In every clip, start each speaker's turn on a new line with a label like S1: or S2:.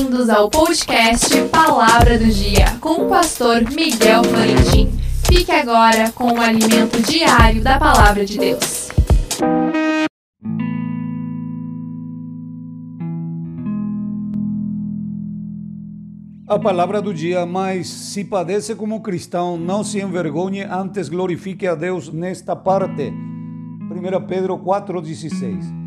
S1: Bem-vindos ao podcast Palavra do Dia com o pastor Miguel Florentin. Fique agora com o alimento diário da Palavra de Deus.
S2: A palavra do dia, mas se padece como cristão, não se envergonhe, antes glorifique a Deus nesta parte. 1 Pedro 4,16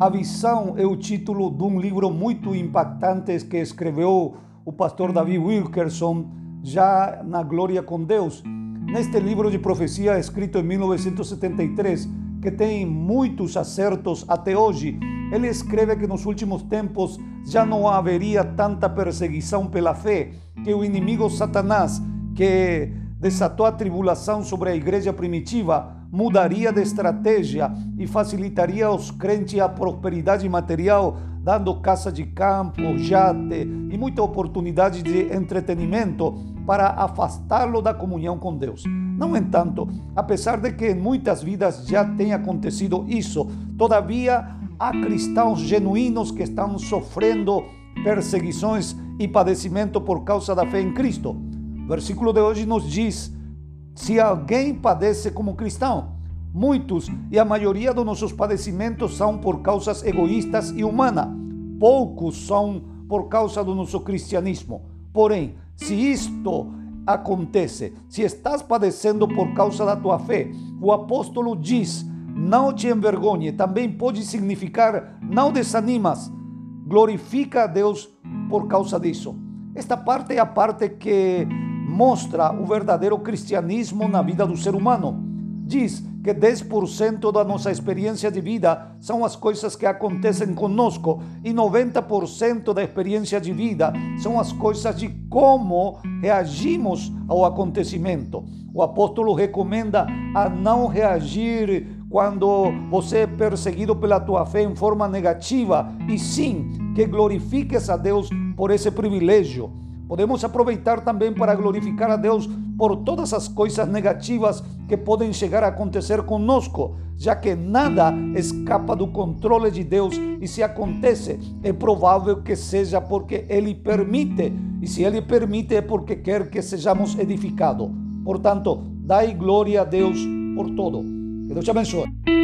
S2: a visão é o título de um livro muito impactante que escreveu o pastor David Wilkerson, já na Glória com Deus. Neste livro de profecia, escrito em 1973, que tem muitos acertos até hoje, ele escreve que nos últimos tempos já não haveria tanta perseguição pela fé, que o inimigo Satanás, que desatou a tribulação sobre a igreja primitiva, mudaria de estratégia e facilitaria aos crentes a prosperidade material, dando casa de campo, jate e muita oportunidade de entretenimento para afastá-lo da comunhão com Deus. No entanto, apesar de que em muitas vidas já tenha acontecido isso, todavia há cristãos genuínos que estão sofrendo perseguições e padecimento por causa da fé em Cristo. O versículo de hoje nos diz se alguém padece como cristão, muitos e a maioria dos nossos padecimentos são por causas egoístas e humanas. Poucos são por causa do nosso cristianismo. Porém, se isto acontece, se estás padecendo por causa da tua fé, o apóstolo diz: não te envergonhe, também pode significar não desanimas, glorifica a Deus por causa disso. Esta parte é a parte que mostra o verdadeiro cristianismo na vida do ser humano. Diz que 10% da nossa experiência de vida são as coisas que acontecem conosco e 90% da experiência de vida são as coisas de como reagimos ao acontecimento. O apóstolo recomenda a não reagir quando você é perseguido pela tua fé em forma negativa e sim que glorifiques a Deus por esse privilégio. Podemos aproveitar também para glorificar a Deus por todas as coisas negativas que podem chegar a acontecer conosco, já que nada escapa do controle de Deus e se acontece, é provável que seja porque Ele permite, e se Ele permite é porque quer que sejamos edificados. Portanto, dai glória a Deus por todo. Que Deus te abençoe.